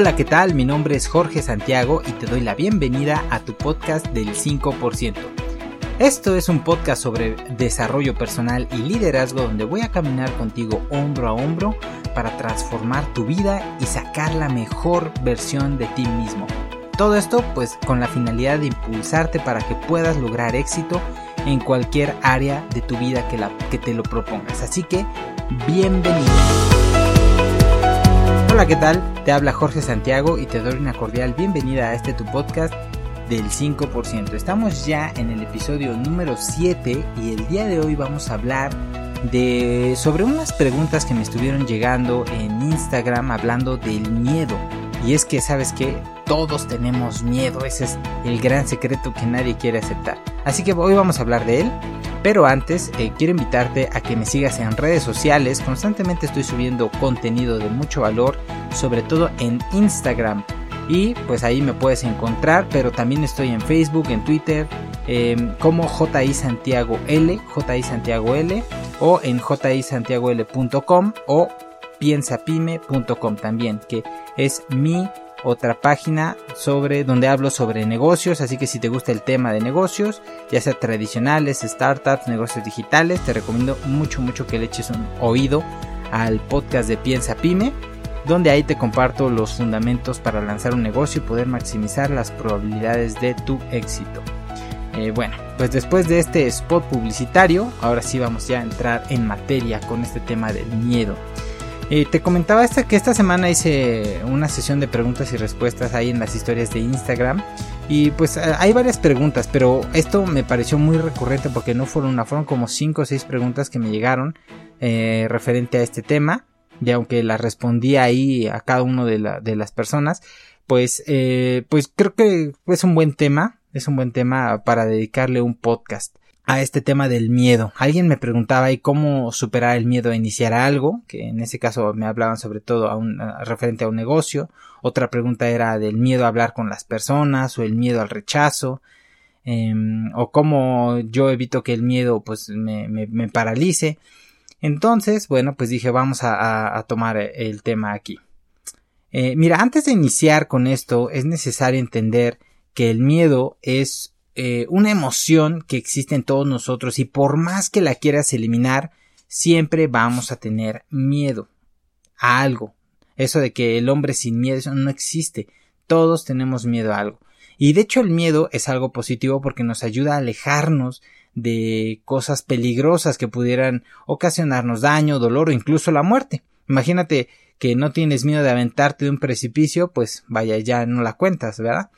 Hola, ¿qué tal? Mi nombre es Jorge Santiago y te doy la bienvenida a tu podcast del 5%. Esto es un podcast sobre desarrollo personal y liderazgo donde voy a caminar contigo hombro a hombro para transformar tu vida y sacar la mejor versión de ti mismo. Todo esto pues con la finalidad de impulsarte para que puedas lograr éxito en cualquier área de tu vida que, la, que te lo propongas. Así que, bienvenido. Hola, ¿qué tal? Te habla Jorge Santiago y te doy una cordial bienvenida a este tu podcast del 5%. Estamos ya en el episodio número 7 y el día de hoy vamos a hablar de sobre unas preguntas que me estuvieron llegando en Instagram hablando del miedo. Y es que sabes que todos tenemos miedo, ese es el gran secreto que nadie quiere aceptar. Así que hoy vamos a hablar de él. Pero antes eh, quiero invitarte a que me sigas en redes sociales. Constantemente estoy subiendo contenido de mucho valor, sobre todo en Instagram y pues ahí me puedes encontrar, pero también estoy en Facebook, en Twitter, em, como JI Santiago L, Santiago L, o en jisantiagol.com o piensapime.com también, que es mi otra página sobre donde hablo sobre negocios, así que si te gusta el tema de negocios, ya sea tradicionales, startups, negocios digitales, te recomiendo mucho mucho que le eches un oído al podcast de Piensa Pyme donde ahí te comparto los fundamentos para lanzar un negocio y poder maximizar las probabilidades de tu éxito. Eh, bueno, pues después de este spot publicitario, ahora sí vamos ya a entrar en materia con este tema del miedo. Eh, te comentaba esta, que esta semana hice una sesión de preguntas y respuestas ahí en las historias de Instagram. Y pues eh, hay varias preguntas, pero esto me pareció muy recurrente porque no fueron una, fueron como 5 o 6 preguntas que me llegaron referente a este tema y aunque la respondí ahí a cada uno de, las personas, pues, eh, pues creo que es un buen tema, es un buen tema para dedicarle un podcast a este tema del miedo. Alguien me preguntaba ahí cómo superar el miedo a iniciar algo, que en ese caso me hablaban sobre todo a un, referente a un negocio. Otra pregunta era del miedo a hablar con las personas o el miedo al rechazo. Em, o cómo yo evito que el miedo pues me, me, me paralice. Entonces, bueno, pues dije, vamos a, tomar el tema aquí. Eh, mira, antes de iniciar con esto, es necesario entender que el miedo es eh, una emoción que existe en todos nosotros y por más que la quieras eliminar, siempre vamos a tener miedo a algo. Eso de que el hombre sin miedo eso no existe. Todos tenemos miedo a algo. Y de hecho el miedo es algo positivo porque nos ayuda a alejarnos de cosas peligrosas que pudieran ocasionarnos daño, dolor o incluso la muerte. Imagínate que no tienes miedo de aventarte de un precipicio, pues vaya, ya no la cuentas, ¿verdad?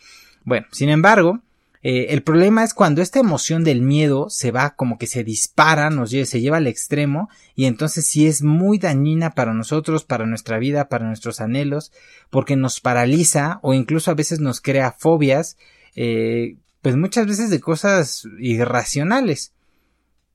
Bueno, sin embargo, eh, el problema es cuando esta emoción del miedo se va como que se dispara, nos lleva, se lleva al extremo y entonces sí es muy dañina para nosotros, para nuestra vida, para nuestros anhelos, porque nos paraliza o incluso a veces nos crea fobias eh, pues muchas veces de cosas irracionales.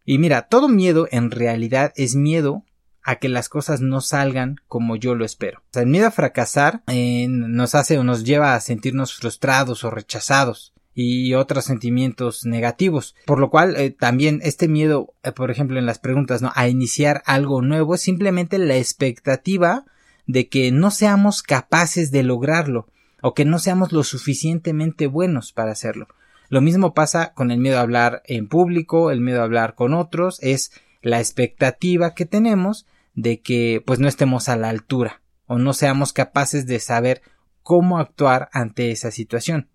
Y mira, todo miedo en realidad es miedo a que las cosas no salgan como yo lo espero. O sea, el miedo a fracasar eh, nos hace o nos lleva a sentirnos frustrados o rechazados y otros sentimientos negativos. Por lo cual, eh, también este miedo, eh, por ejemplo, en las preguntas, ¿no? A iniciar algo nuevo es simplemente la expectativa de que no seamos capaces de lograrlo o que no seamos lo suficientemente buenos para hacerlo. Lo mismo pasa con el miedo a hablar en público, el miedo a hablar con otros, es la expectativa que tenemos de que pues no estemos a la altura o no seamos capaces de saber cómo actuar ante esa situación.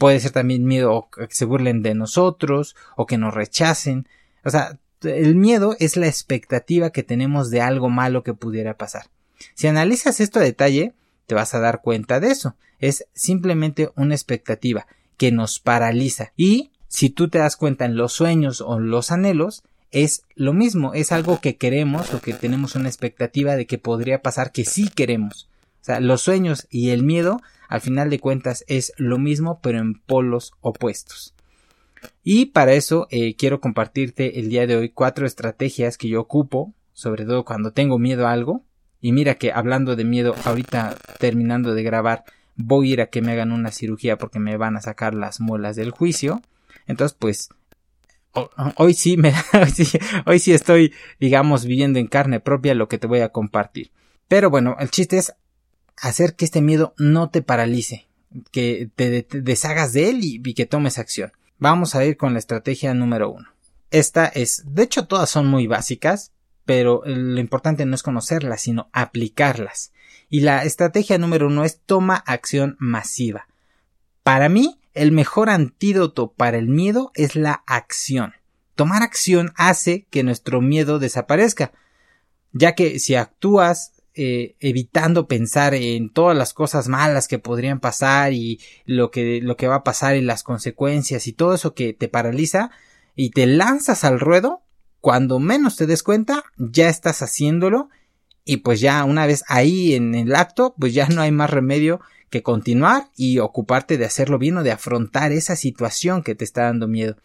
Puede ser también miedo a que se burlen de nosotros o que nos rechacen. O sea, el miedo es la expectativa que tenemos de algo malo que pudiera pasar. Si analizas esto a detalle, te vas a dar cuenta de eso. Es simplemente una expectativa que nos paraliza. Y si tú te das cuenta en los sueños o los anhelos, es lo mismo, es algo que queremos o que tenemos una expectativa de que podría pasar que sí queremos. O sea, los sueños y el miedo, al final de cuentas, es lo mismo, pero en polos opuestos. Y para eso eh, quiero compartirte el día de hoy cuatro estrategias que yo ocupo, sobre todo cuando tengo miedo a algo. Y mira que hablando de miedo, ahorita terminando de grabar, voy a ir a que me hagan una cirugía porque me van a sacar las muelas del juicio. Entonces, pues, hoy sí me, hoy sí, hoy sí estoy, digamos, viviendo en carne propia lo que te voy a compartir. Pero bueno, el chiste es hacer que este miedo no te paralice, que te, deshagas de él y, y que tomes acción. Vamos a ir con la estrategia número uno. Esta es, de hecho todas son muy básicas, pero lo importante no es conocerlas, sino aplicarlas. Y la estrategia número uno es toma acción masiva. Para mí, el mejor antídoto para el miedo es la acción. Tomar acción hace que nuestro miedo desaparezca, ya que si actúas eh, evitando pensar en todas las cosas malas que podrían pasar y lo que, lo que va a pasar y las consecuencias y todo eso que te paraliza y te lanzas al ruedo, cuando menos te des cuenta, ya estás haciéndolo y pues ya una vez ahí en el acto, pues ya no hay más remedio que continuar y ocuparte de hacerlo bien o de afrontar esa situación que te está dando miedo.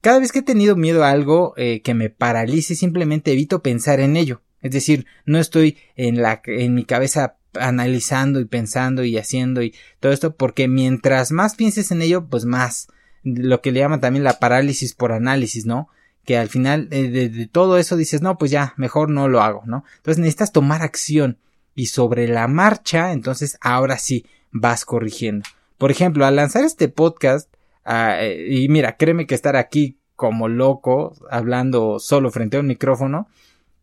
Cada vez que he tenido miedo a algo eh, que me paralice, simplemente evito pensar en ello. Es decir, no estoy en la, en mi cabeza analizando y pensando y haciendo y todo esto porque mientras más pienses en ello, pues más lo que le llaman también la parálisis por análisis, ¿no? Que al final eh, de, de, todo eso dices, no, pues ya, mejor no lo hago, ¿no? Entonces necesitas tomar acción y sobre la marcha, entonces ahora sí vas corrigiendo. Por ejemplo, al lanzar este podcast, eh, y mira, créeme que estar aquí como loco, hablando solo frente a un micrófono,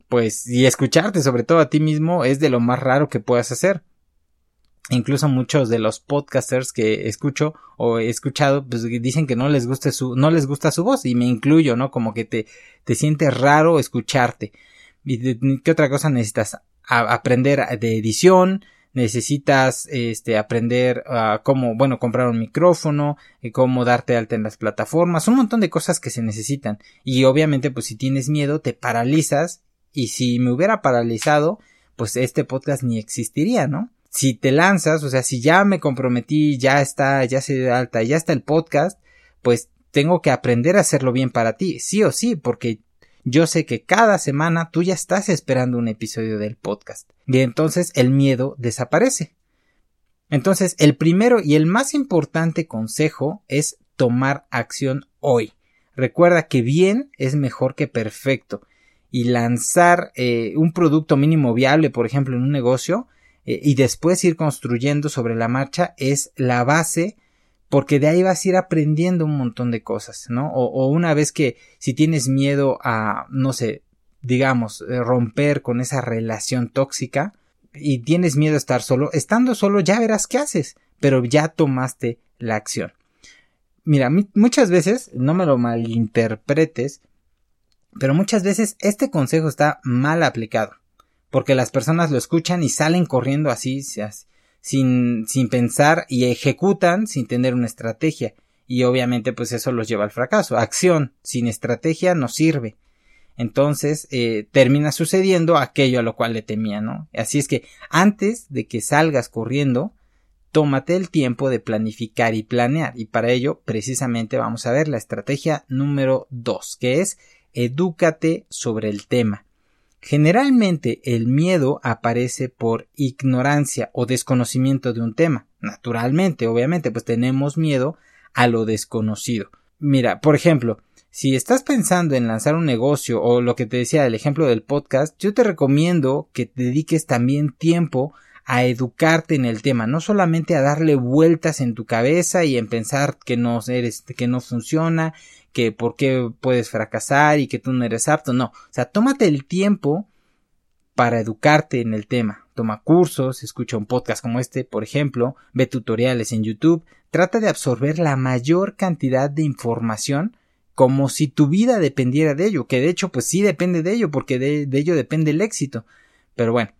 pues, y escucharte sobre todo a ti mismo es de lo más raro que puedas hacer. Incluso muchos de los podcasters que escucho o he escuchado, pues dicen que no les gusta su, no les gusta su voz y me incluyo, ¿no? Como que te, te sientes raro escucharte. ¿Y qué otra cosa necesitas? aprender de edición, necesitas este aprender a cómo bueno comprar un micrófono y cómo darte alta en las plataformas un montón de cosas que se necesitan y obviamente pues si tienes miedo te paralizas y si me hubiera paralizado pues este podcast ni existiría no si te lanzas o sea si ya me comprometí ya está ya se da alta ya está el podcast pues tengo que aprender a hacerlo bien para ti sí o sí porque yo sé que cada semana tú ya estás esperando un episodio del podcast y entonces el miedo desaparece. Entonces el primero y el más importante consejo es tomar acción hoy. Recuerda que bien es mejor que perfecto y lanzar eh, un producto mínimo viable, por ejemplo, en un negocio, eh, y después ir construyendo sobre la marcha es la base porque de ahí vas a ir aprendiendo un montón de cosas, ¿no? O, una vez que si tienes miedo a, no sé, digamos, eh, romper con esa relación tóxica y tienes miedo a estar solo, estando solo ya verás qué haces, pero ya tomaste la acción. Mira, muchas veces, no me lo malinterpretes, pero muchas veces este consejo está mal aplicado, porque las personas lo escuchan y salen corriendo así, sin, sin pensar y ejecutan sin tener una estrategia. Y obviamente pues eso los lleva al fracaso. Acción sin estrategia no sirve. Entonces eh, termina sucediendo aquello a lo cual le temía, ¿no? Así es que antes de que salgas corriendo, tómate el tiempo de planificar y planear. Y para ello, precisamente vamos a ver la estrategia número dos, que es edúcate sobre el tema. Generalmente el miedo aparece por ignorancia o desconocimiento de un tema. Naturalmente, obviamente, pues tenemos miedo a lo desconocido. Mira, por ejemplo, si estás pensando en lanzar un negocio o lo que te decía el ejemplo del podcast, yo te recomiendo que te dediques también tiempo a educarte en el tema, no solamente a darle vueltas en tu cabeza y en pensar que no eres, que no funciona, que por qué puedes fracasar y que tú no eres apto, no, o sea, tómate el tiempo para educarte en el tema. Toma cursos, escucha un podcast como este, por ejemplo, ve tutoriales en YouTube, trata de absorber la mayor cantidad de información como si tu vida dependiera de ello, que de hecho pues sí depende de ello, porque de, de ello depende el éxito. Pero bueno,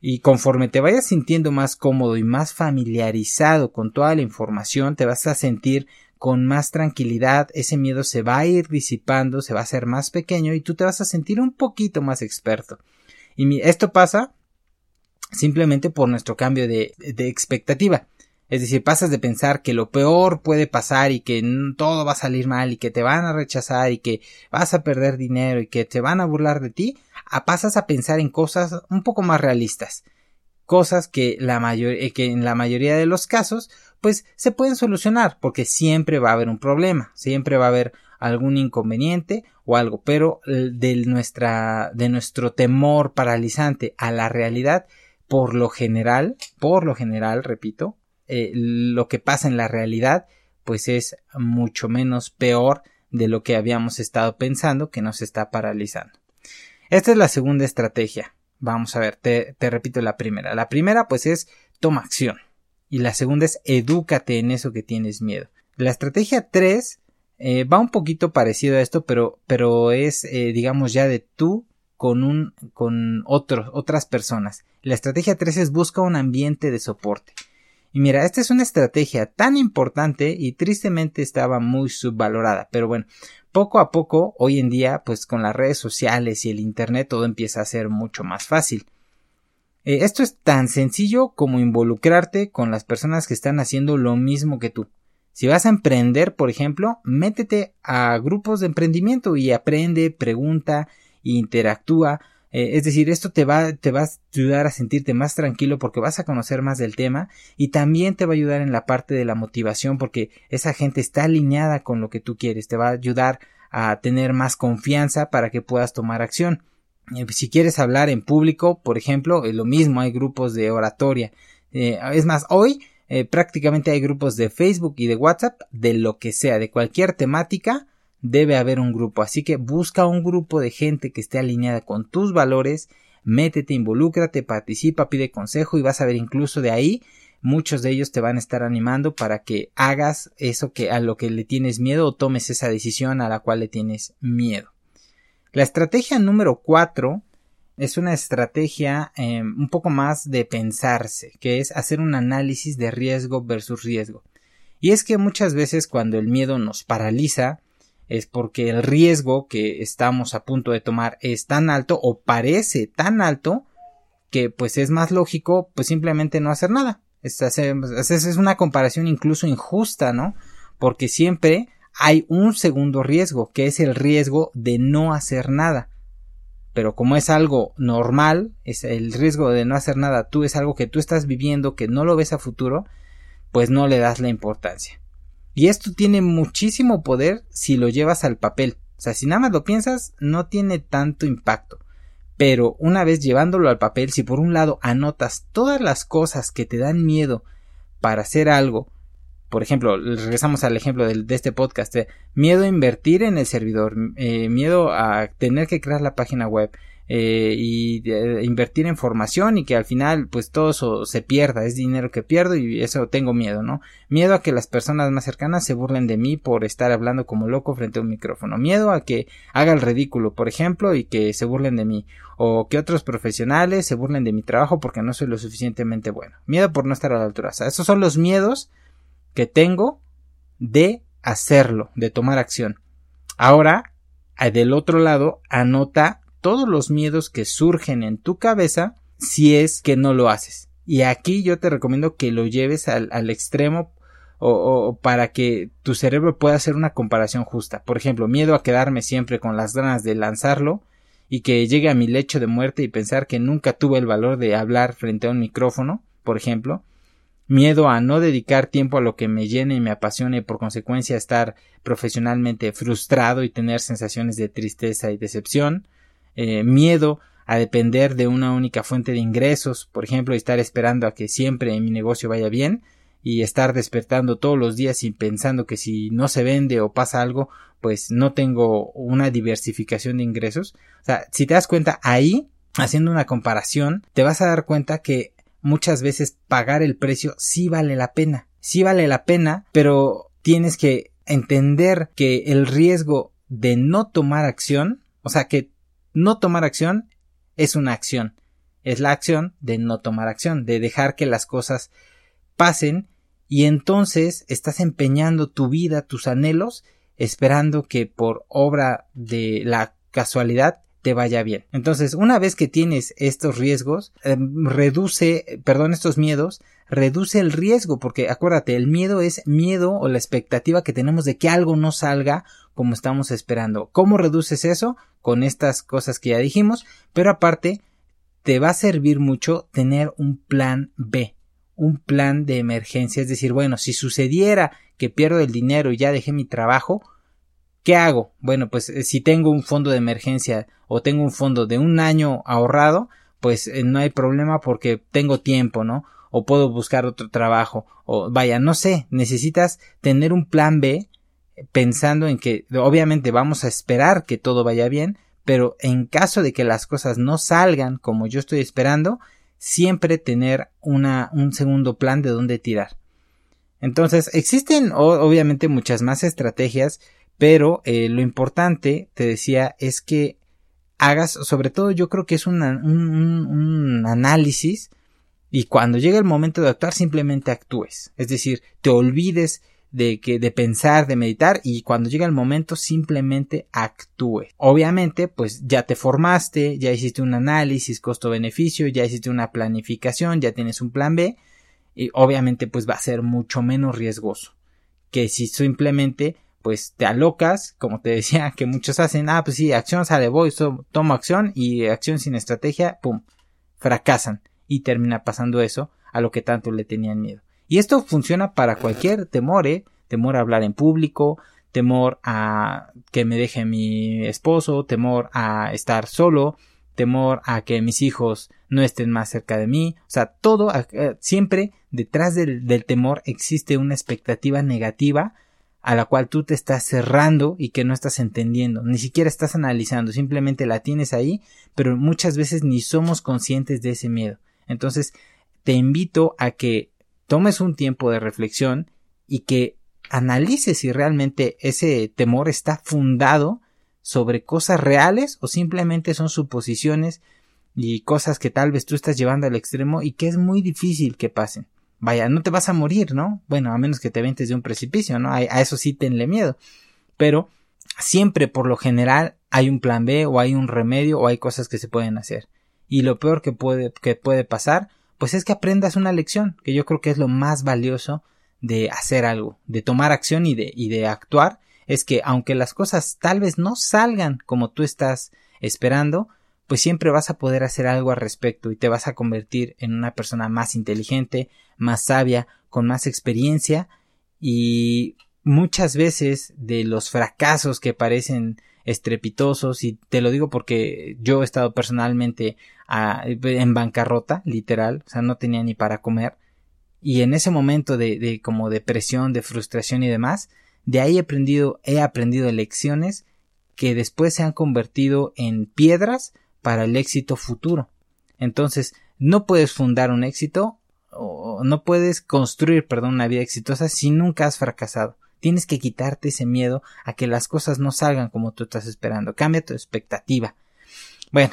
y conforme te vayas sintiendo más cómodo y más familiarizado con toda la información, te vas a sentir con más tranquilidad, ese miedo se va a ir disipando, se va a hacer más pequeño y tú te vas a sentir un poquito más experto. Y esto pasa simplemente por nuestro cambio de, de expectativa. Es decir, pasas de pensar que lo peor puede pasar y que todo va a salir mal y que te van a rechazar y que vas a perder dinero y que te van a burlar de ti, a pasas a pensar en cosas un poco más realistas. Cosas eh, que en la mayoría de los casos pues se pueden solucionar porque siempre va a haber un problema, siempre va a haber algún inconveniente o algo, pero de nuestra de nuestro temor paralizante a la realidad por lo general, por lo general, repito, eh, lo que pasa en la realidad, pues es mucho menos peor de lo que habíamos estado pensando que nos está paralizando. Esta es la segunda estrategia. Vamos a ver, te, repito la primera. La primera pues es toma acción. Y la segunda es edúcate en eso que tienes miedo. La estrategia 3 eh, va un poquito parecido a esto, pero, pero es, eh, digamos, ya de tú con un, con otros, otras personas. La estrategia 3 es busca un ambiente de soporte. Y mira, esta es una estrategia tan importante y tristemente estaba muy subvalorada. Pero bueno, poco a poco, hoy en día, pues con las redes sociales y el Internet todo empieza a ser mucho más fácil. Eh, esto es tan sencillo como involucrarte con las personas que están haciendo lo mismo que tú. Si vas a emprender, por ejemplo, métete a grupos de emprendimiento y aprende, pregunta, interactúa. Eh, es decir, esto te va, te va a ayudar a sentirte más tranquilo porque vas a conocer más del tema y también te va a ayudar en la parte de la motivación porque esa gente está alineada con lo que tú quieres. Te va a ayudar a tener más confianza para que puedas tomar acción. Eh, si quieres hablar en público, por ejemplo, lo mismo, hay grupos de oratoria. Eh, es más, hoy eh, prácticamente hay grupos de Facebook y de WhatsApp de lo que sea, de cualquier temática, debe haber un grupo. Así que busca un grupo de gente que esté alineada con tus valores, métete, involúcrate, participa, pide consejo y vas a ver incluso de ahí muchos de ellos te van a estar animando para que hagas eso que a lo que le tienes miedo o tomes esa decisión a la cual le tienes miedo. La estrategia número 4 es una estrategia em, un poco más de pensarse, que es hacer un análisis de riesgo versus riesgo. Y es que muchas veces cuando el miedo nos paraliza es porque el riesgo que estamos a punto de tomar es tan alto o parece tan alto que pues es más lógico pues simplemente no hacer nada. Es, es una comparación incluso injusta, ¿no? Porque siempre hay un segundo riesgo, que es el riesgo de no hacer nada pero como es algo normal, es el riesgo de no hacer nada, tú es algo que tú estás viviendo, que no lo ves a futuro, pues no le das la importancia. Y esto tiene muchísimo poder si lo llevas al papel. O sea, si nada más lo piensas, no tiene tanto impacto. Pero una vez llevándolo al papel, si por un lado anotas todas las cosas que te dan miedo para hacer algo, por ejemplo, regresamos al ejemplo de, este podcast, eh, miedo a invertir en el servidor, eh, miedo a tener que crear la página web eh, y invertir en formación y que al final pues todo eso se pierda, es dinero que pierdo y eso tengo miedo, ¿no? Miedo a que las personas más cercanas se burlen de mí por estar hablando como loco frente a un micrófono, miedo a que haga el ridículo, por ejemplo, y que se burlen de mí, o que otros profesionales se burlen de mi trabajo porque no soy lo suficientemente bueno, miedo por no estar a la altura, o sea, esos son los miedos que tengo de hacerlo, de tomar acción. Ahora, del otro lado, anota todos los miedos que surgen en tu cabeza si es que no lo haces. Y aquí yo te recomiendo que lo lleves al, extremo o, para que tu cerebro pueda hacer una comparación justa. Por ejemplo, miedo a quedarme siempre con las ganas de lanzarlo y que llegue a mi lecho de muerte y pensar que nunca tuve el valor de hablar frente a un micrófono, por ejemplo miedo a no dedicar tiempo a lo que me llene y me apasione y por consecuencia estar profesionalmente frustrado y tener sensaciones de tristeza y decepción, eh, miedo a depender de una única fuente de ingresos, por ejemplo, estar esperando a que siempre mi negocio vaya bien y estar despertando todos los días y pensando que si no se vende o pasa algo, pues no tengo una diversificación de ingresos. O sea, si te das cuenta ahí, haciendo una comparación, te vas a dar cuenta que muchas veces pagar el precio sí vale la pena. Sí vale la pena, pero tienes que entender que el riesgo de no tomar acción, o sea que no tomar acción es una acción. Es la acción de no tomar acción, de dejar que las cosas pasen y entonces estás empeñando tu vida, tus anhelos, esperando que por obra de la casualidad te vaya bien. Entonces, una vez que tienes estos riesgos, em, reduce, perdón, estos miedos, reduce el riesgo, porque acuérdate, el miedo es miedo o la expectativa que tenemos de que algo no salga como estamos esperando. ¿Cómo reduces eso? Con estas cosas que ya dijimos, pero aparte, te va a servir mucho tener un plan B, un plan de emergencia, es decir, bueno, si sucediera que pierdo el dinero y ya dejé mi trabajo, ¿Qué hago? Bueno, pues eh, si tengo un fondo de emergencia o tengo un fondo de un año ahorrado, pues eh, no hay problema porque tengo tiempo, ¿no? O puedo buscar otro trabajo, o vaya, no sé, necesitas tener un plan B pensando en que obviamente vamos a esperar que todo vaya bien, pero en caso de que las cosas no salgan como yo estoy esperando, siempre tener una, un segundo plan de dónde tirar. Entonces, existen obviamente muchas más estrategias, pero eh, lo importante, te decía, es que hagas, sobre todo yo creo que es un, un análisis y cuando llegue el momento de actuar simplemente actúes. Es decir, te olvides de que de pensar, de meditar y cuando llega el momento simplemente actúe. Obviamente, pues ya te formaste, ya hiciste un análisis costo-beneficio, ya hiciste una planificación, ya tienes un plan B y obviamente pues va a ser mucho menos riesgoso que si simplemente pues te alocas, como te decía que muchos hacen, ah pues sí, acción sale, voy, tomo acción y acción sin estrategia, pum, fracasan y termina pasando eso a lo que tanto le tenían miedo. Y esto funciona para cualquier temor, ¿eh? Temor a hablar en público, temor a que me deje mi esposo, temor a estar solo, temor a que mis hijos no estén más cerca de mí. O sea, todo, eh, siempre detrás del, del, temor existe una expectativa negativa a la cual tú te estás cerrando y que no estás entendiendo, ni siquiera estás analizando, simplemente la tienes ahí, pero muchas veces ni somos conscientes de ese miedo. Entonces, te invito a que tomes un tiempo de reflexión y que analices si realmente ese temor está fundado sobre cosas reales o simplemente son suposiciones y cosas que tal vez tú estás llevando al extremo y que es muy difícil que pasen. Vaya, no te vas a morir, ¿no? Bueno, a menos que te ventes de un precipicio, ¿no? A, eso sí tenle miedo. Pero siempre, por lo general, hay un plan B o hay un remedio o hay cosas que se pueden hacer. Y lo peor que puede, que puede pasar pues es que aprendas una lección, que yo creo que es lo más valioso de hacer algo, de tomar acción y de, y de actuar, es que aunque las cosas tal vez no salgan como tú estás esperando, pues siempre vas a poder hacer algo al respecto y te vas a convertir en una persona más inteligente, más sabia, con más experiencia y muchas veces de los fracasos que parecen estrepitosos y te lo digo porque yo he estado personalmente en bancarrota, literal, o sea, no tenía ni para comer y en ese momento de, de como depresión, de frustración y demás, de ahí he aprendido, he aprendido lecciones que después se han convertido en piedras para el éxito futuro. Entonces, no puedes fundar un éxito o no puedes construir, perdón, una vida exitosa si nunca has fracasado. Tienes que quitarte ese miedo a que las cosas no salgan como tú estás esperando. Cambia tu expectativa. Bueno,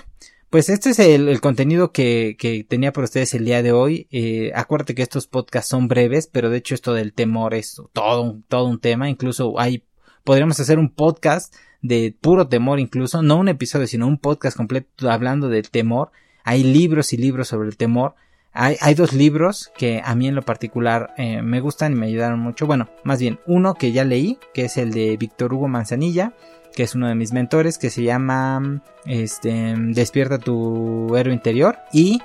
pues este es el, contenido que, tenía para ustedes el día de hoy. Eh, acuérdate que estos podcasts son breves, pero de hecho esto del temor es todo, todo un tema. Incluso hay, podríamos hacer un podcast de puro temor incluso, no un episodio, sino un podcast completo hablando del temor. Hay libros y libros sobre el temor. Hay, dos libros que a mí en lo particular eh, me gustan y me ayudaron mucho. Bueno, más bien uno que ya leí, que es el de Víctor Hugo Manzanilla, que es uno de mis mentores, que se llama este, Despierta tu héroe interior. Y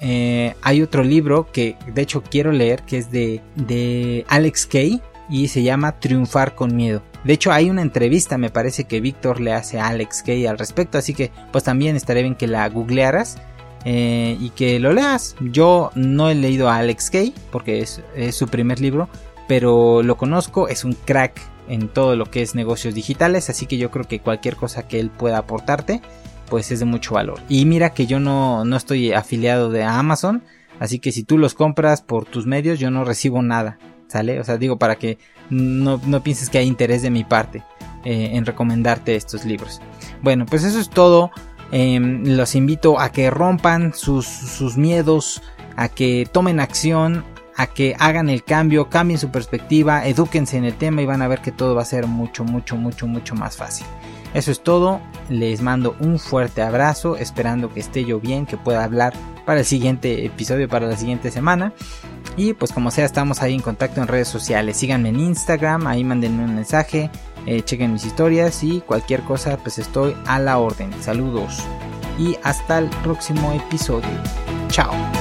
eh, hay otro libro que de hecho quiero leer, que es de, de Alex Kay y se llama Triunfar con Miedo. De hecho hay una entrevista, me parece que Víctor le hace a Alex Kay al respecto, así que pues también estaría bien que la googlearas eh, y que lo leas. Yo no he leído a Alex Kay porque es, su primer libro, pero lo conozco, es un crack en todo lo que es negocios digitales, así que yo creo que cualquier cosa que él pueda aportarte, pues es de mucho valor. Y mira que yo no, no estoy afiliado de Amazon, así que si tú los compras por tus medios, yo no recibo nada, ¿sale? O sea, digo para que no, no pienses que hay interés de mi parte eh, en recomendarte estos libros. Bueno, pues eso es todo. Em, los invito a que rompan sus, miedos, a que tomen acción, a que hagan el cambio, cambien su perspectiva, edúquense en el tema y van a ver que todo va a ser mucho, mucho, mucho, mucho más fácil. Eso es todo, les mando un fuerte abrazo, esperando que esté yo bien, que pueda hablar para el siguiente episodio, para la siguiente semana. Y pues como sea, estamos ahí en contacto en redes sociales. Síganme en Instagram, ahí mándenme un mensaje, eh, chequen mis historias y cualquier cosa, pues estoy a la orden. Saludos y hasta el próximo episodio. Chao.